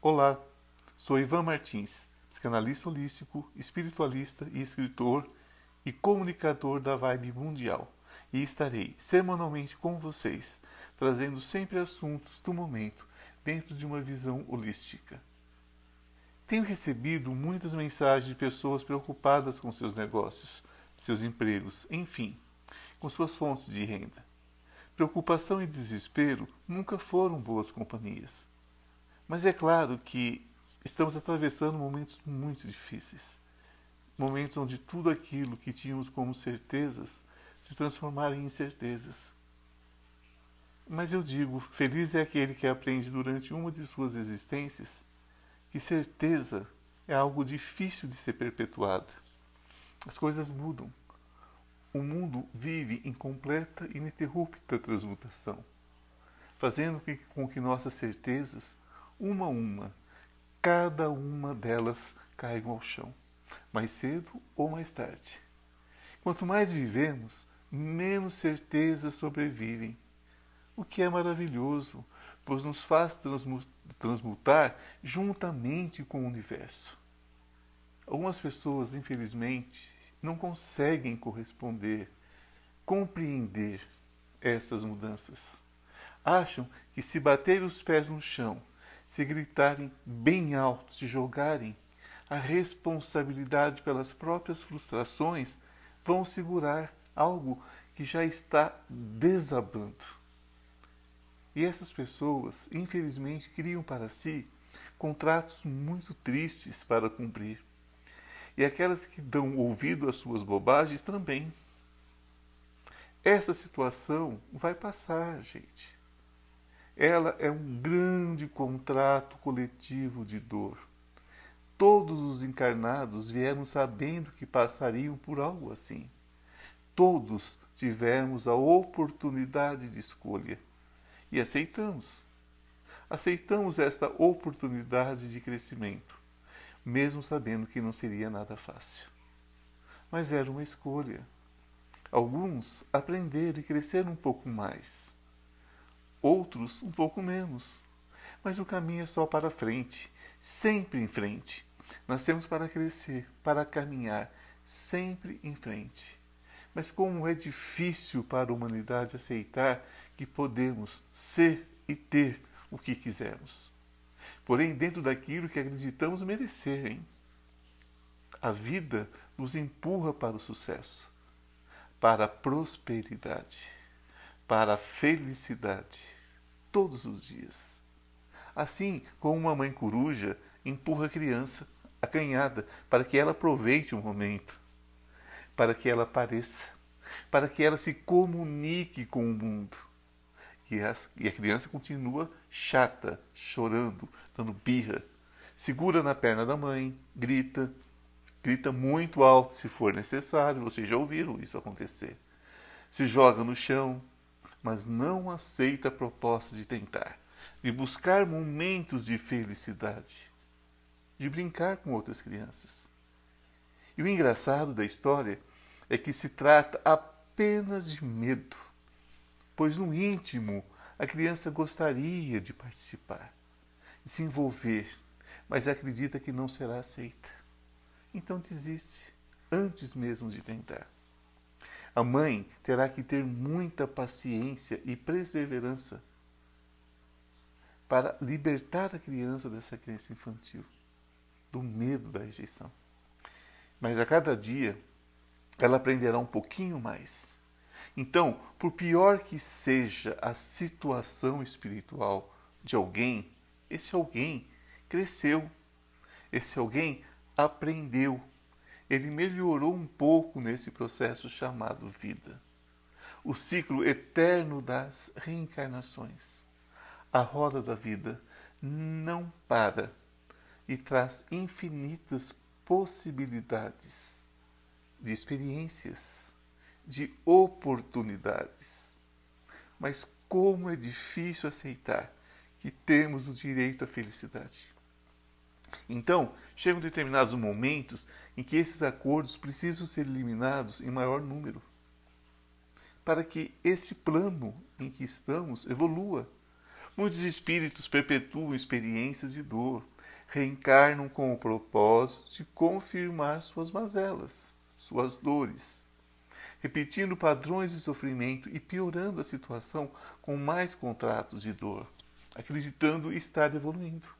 Olá, sou Ivan Martins, psicanalista holístico, espiritualista e escritor e comunicador da Vibe Mundial, e estarei semanalmente com vocês, trazendo sempre assuntos do momento dentro de uma visão holística. Tenho recebido muitas mensagens de pessoas preocupadas com seus negócios, seus empregos, enfim, com suas fontes de renda. Preocupação e desespero nunca foram boas companhias. Mas é claro que estamos atravessando momentos muito difíceis. Momentos onde tudo aquilo que tínhamos como certezas se transformaram em incertezas. Mas eu digo, feliz é aquele que aprende durante uma de suas existências que certeza é algo difícil de ser perpetuada. As coisas mudam. O mundo vive em completa e ininterrupta transmutação, fazendo com que nossas certezas uma a uma, cada uma delas caiam ao chão, mais cedo ou mais tarde. Quanto mais vivemos, menos certezas sobrevivem, o que é maravilhoso, pois nos faz transmutar juntamente com o universo. Algumas pessoas, infelizmente, não conseguem corresponder, compreender essas mudanças. Acham que se bater os pés no chão se gritarem bem alto, se jogarem a responsabilidade pelas próprias frustrações, vão segurar algo que já está desabando. E essas pessoas, infelizmente, criam para si contratos muito tristes para cumprir. E aquelas que dão ouvido às suas bobagens também. Essa situação vai passar, gente. Ela é um grande contrato coletivo de dor. Todos os encarnados vieram sabendo que passariam por algo assim. Todos tivemos a oportunidade de escolha e aceitamos. Aceitamos esta oportunidade de crescimento, mesmo sabendo que não seria nada fácil. Mas era uma escolha. Alguns aprenderam e cresceram um pouco mais outros um pouco menos. Mas o caminho é só para frente, sempre em frente. Nascemos para crescer, para caminhar, sempre em frente. Mas como é difícil para a humanidade aceitar que podemos ser e ter o que quisermos. Porém, dentro daquilo que acreditamos merecer, hein? A vida nos empurra para o sucesso, para a prosperidade para a felicidade todos os dias. Assim como uma mãe coruja empurra a criança acanhada para que ela aproveite o momento, para que ela apareça, para que ela se comunique com o mundo. E, as, e a criança continua chata, chorando, dando birra. Segura na perna da mãe, grita, grita muito alto se for necessário. Vocês já ouviram isso acontecer. Se joga no chão, mas não aceita a proposta de tentar, de buscar momentos de felicidade, de brincar com outras crianças. E o engraçado da história é que se trata apenas de medo, pois no íntimo a criança gostaria de participar, de se envolver, mas acredita que não será aceita. Então desiste, antes mesmo de tentar. A mãe terá que ter muita paciência e perseverança para libertar a criança dessa crença infantil, do medo da rejeição. Mas a cada dia ela aprenderá um pouquinho mais. Então, por pior que seja a situação espiritual de alguém, esse alguém cresceu, esse alguém aprendeu ele melhorou um pouco nesse processo chamado vida. O ciclo eterno das reencarnações. A roda da vida não para e traz infinitas possibilidades de experiências, de oportunidades. Mas como é difícil aceitar que temos o direito à felicidade. Então, chegam determinados momentos em que esses acordos precisam ser eliminados em maior número, para que este plano em que estamos evolua. Muitos espíritos perpetuam experiências de dor, reencarnam com o propósito de confirmar suas mazelas, suas dores, repetindo padrões de sofrimento e piorando a situação com mais contratos de dor, acreditando estar evoluindo.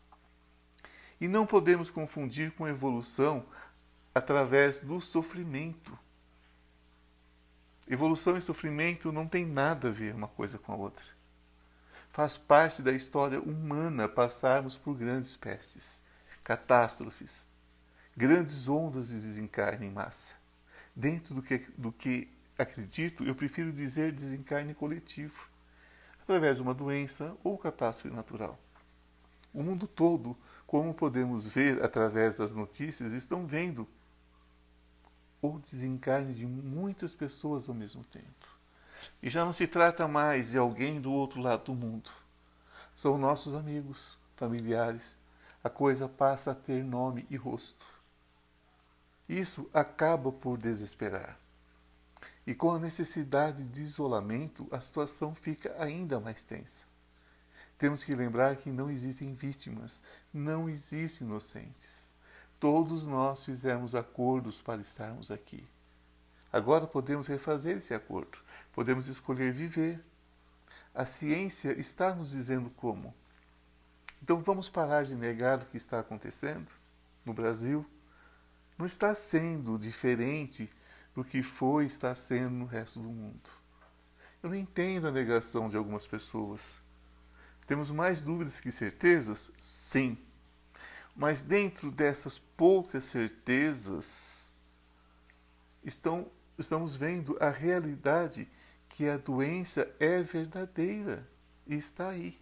E não podemos confundir com evolução através do sofrimento. Evolução e sofrimento não tem nada a ver uma coisa com a outra. Faz parte da história humana passarmos por grandes pestes, catástrofes, grandes ondas de desencarne em massa. Dentro do que, do que acredito, eu prefiro dizer desencarne coletivo, através de uma doença ou catástrofe natural. O mundo todo, como podemos ver através das notícias, estão vendo o desencarne de muitas pessoas ao mesmo tempo. E já não se trata mais de alguém do outro lado do mundo. São nossos amigos, familiares. A coisa passa a ter nome e rosto. Isso acaba por desesperar. E com a necessidade de isolamento, a situação fica ainda mais tensa. Temos que lembrar que não existem vítimas, não existem inocentes. Todos nós fizemos acordos para estarmos aqui. Agora podemos refazer esse acordo. Podemos escolher viver. A ciência está nos dizendo como. Então vamos parar de negar o que está acontecendo no Brasil. Não está sendo diferente do que foi e está sendo no resto do mundo. Eu não entendo a negação de algumas pessoas. Temos mais dúvidas que certezas? Sim. Mas dentro dessas poucas certezas estão estamos vendo a realidade que a doença é verdadeira e está aí.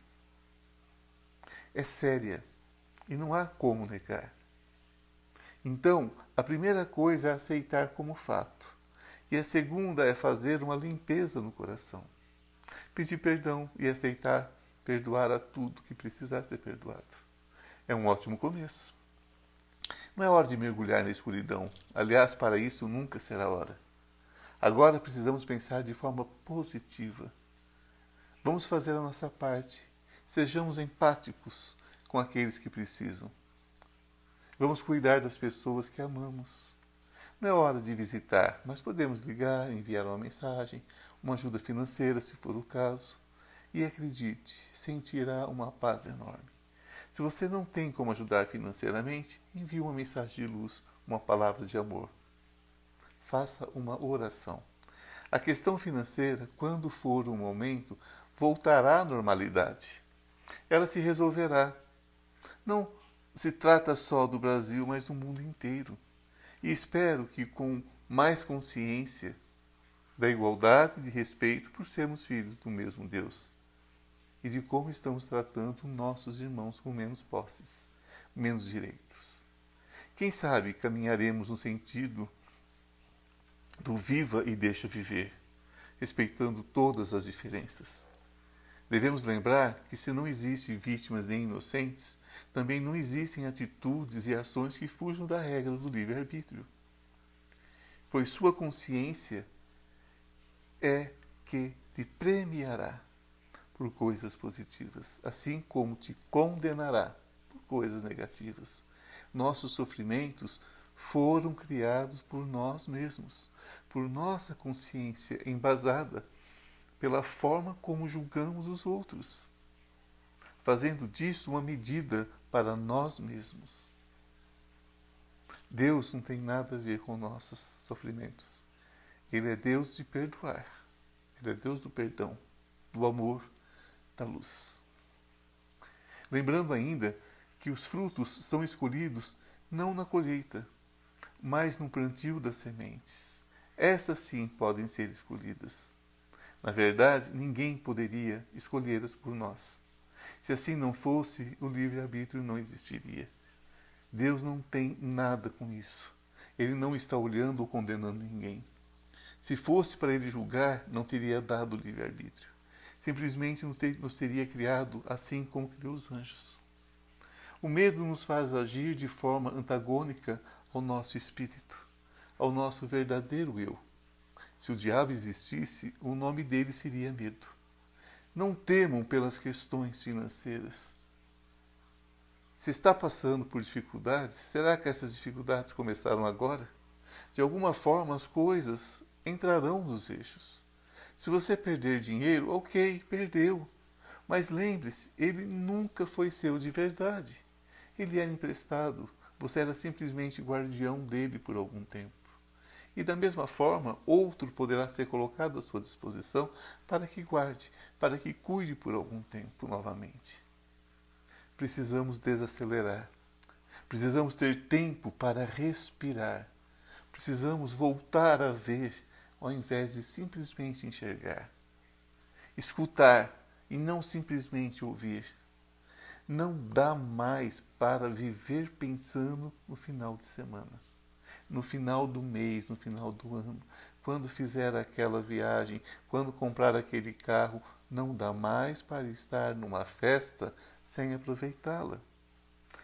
É séria e não há como negar. Então, a primeira coisa é aceitar como fato, e a segunda é fazer uma limpeza no coração. Pedir perdão e aceitar perdoar a tudo que precisar ser perdoado. É um ótimo começo. Não é hora de mergulhar na escuridão. Aliás, para isso nunca será hora. Agora precisamos pensar de forma positiva. Vamos fazer a nossa parte. Sejamos empáticos com aqueles que precisam. Vamos cuidar das pessoas que amamos. Não é hora de visitar, mas podemos ligar, enviar uma mensagem, uma ajuda financeira, se for o caso. E acredite, sentirá uma paz enorme. Se você não tem como ajudar financeiramente, envie uma mensagem de luz, uma palavra de amor faça uma oração. A questão financeira, quando for o momento, voltará à normalidade. Ela se resolverá. Não se trata só do Brasil, mas do mundo inteiro. E espero que com mais consciência da igualdade e de respeito por sermos filhos do mesmo Deus e de como estamos tratando nossos irmãos com menos posses, menos direitos. Quem sabe caminharemos no sentido do viva e deixa viver, respeitando todas as diferenças. Devemos lembrar que se não existem vítimas nem inocentes, também não existem atitudes e ações que fujam da regra do livre-arbítrio. Pois sua consciência é que te premiará por coisas positivas, assim como te condenará por coisas negativas. Nossos sofrimentos foram criados por nós mesmos, por nossa consciência embasada pela forma como julgamos os outros, fazendo disso uma medida para nós mesmos. Deus não tem nada a ver com nossos sofrimentos. Ele é Deus de perdoar. Ele é Deus do perdão, do amor, da luz. Lembrando ainda que os frutos são escolhidos não na colheita, mas no plantio das sementes. Essas sim podem ser escolhidas. Na verdade, ninguém poderia escolhê-las por nós. Se assim não fosse, o livre-arbítrio não existiria. Deus não tem nada com isso. Ele não está olhando ou condenando ninguém. Se fosse para ele julgar, não teria dado livre-arbítrio. Simplesmente nos teria criado assim como criou os anjos. O medo nos faz agir de forma antagônica ao nosso espírito, ao nosso verdadeiro eu. Se o diabo existisse, o nome dele seria medo. Não temam pelas questões financeiras. Se está passando por dificuldades, será que essas dificuldades começaram agora? De alguma forma as coisas entrarão nos eixos. Se você perder dinheiro, ok, perdeu. Mas lembre-se, ele nunca foi seu de verdade. Ele era emprestado. Você era simplesmente guardião dele por algum tempo. E da mesma forma, outro poderá ser colocado à sua disposição para que guarde, para que cuide por algum tempo novamente. Precisamos desacelerar. Precisamos ter tempo para respirar. Precisamos voltar a ver ao invés de simplesmente enxergar. Escutar e não simplesmente ouvir. Não dá mais para viver pensando no final de semana, no final do mês, no final do ano, quando fizer aquela viagem, quando comprar aquele carro, não dá mais para estar numa festa sem aproveitá-la.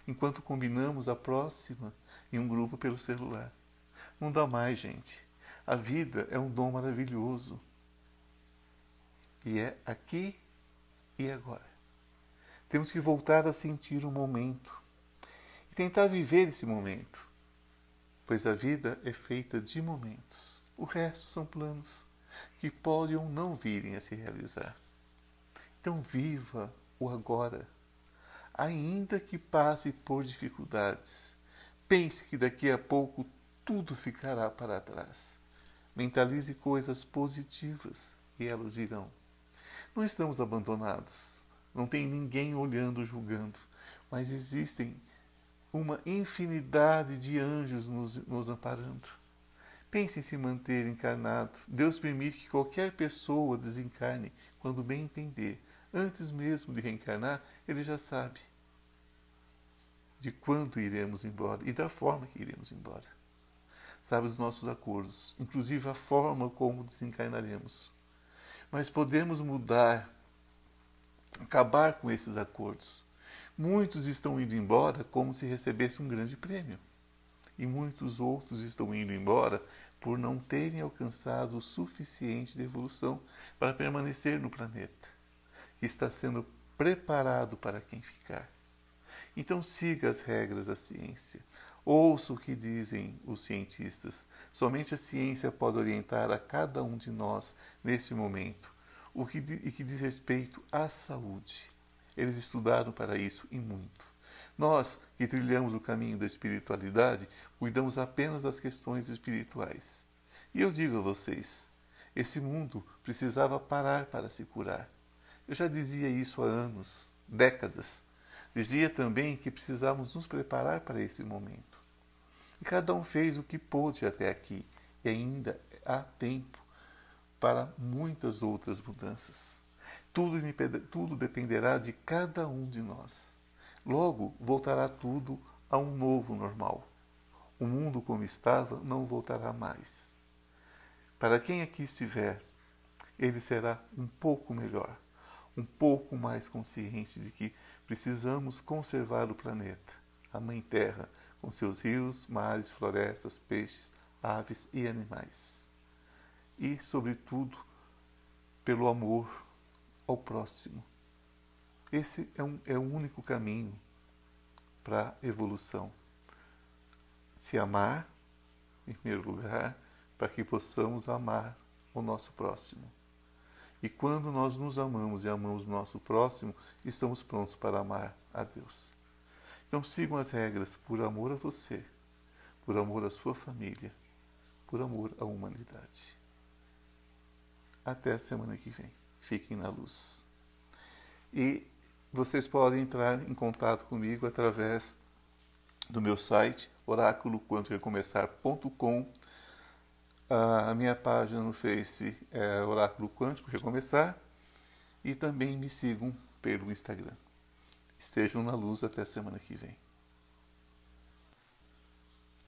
Enquanto combinamos a próxima em um grupo pelo celular. Não dá mais, gente. A vida é um dom maravilhoso. E é aqui e agora. Temos que voltar a sentir o momento e tentar viver esse momento, pois a vida é feita de momentos. O resto são planos que podem ou não virem a se realizar. Então, viva o agora, ainda que passe por dificuldades. Pense que daqui a pouco tudo ficará para trás. Mentalize coisas positivas e elas virão. Não estamos abandonados, não tem ninguém olhando, julgando, mas existem uma infinidade de anjos nos, nos amparando. Pense em se manter encarnado. Deus permite que qualquer pessoa desencarne quando bem entender. Antes mesmo de reencarnar, ele já sabe de quando iremos embora e da forma que iremos embora sabe dos nossos acordos, inclusive a forma como desencarnaremos. Mas podemos mudar, acabar com esses acordos. Muitos estão indo embora como se recebesse um grande prêmio. E muitos outros estão indo embora por não terem alcançado o suficiente de evolução para permanecer no planeta, que está sendo preparado para quem ficar. Então siga as regras da ciência. Ouça o que dizem os cientistas. Somente a ciência pode orientar a cada um de nós neste momento, o que, e que diz respeito à saúde. Eles estudaram para isso e muito. Nós, que trilhamos o caminho da espiritualidade, cuidamos apenas das questões espirituais. E eu digo a vocês: esse mundo precisava parar para se curar. Eu já dizia isso há anos, décadas. Dizia também que precisamos nos preparar para esse momento. E cada um fez o que pôde até aqui, e ainda há tempo para muitas outras mudanças. Tudo, tudo dependerá de cada um de nós. Logo voltará tudo a um novo normal. O mundo como estava não voltará mais. Para quem aqui estiver, ele será um pouco melhor um pouco mais consciente de que precisamos conservar o planeta, a Mãe Terra, com seus rios, mares, florestas, peixes, aves e animais. E, sobretudo, pelo amor ao próximo. Esse é, um, é o único caminho para a evolução. Se amar, em primeiro lugar, para que possamos amar o nosso próximo. E quando nós nos amamos e amamos o nosso próximo, estamos prontos para amar a Deus. Então sigam as regras por amor a você, por amor à sua família, por amor à humanidade. Até a semana que vem. Fiquem na luz. E vocês podem entrar em contato comigo através do meu site oráculoquantorecomeçar.com a minha página no Face é Oráculo Quântico Recomeçar e também me sigam pelo Instagram. Estejam na luz até semana que vem.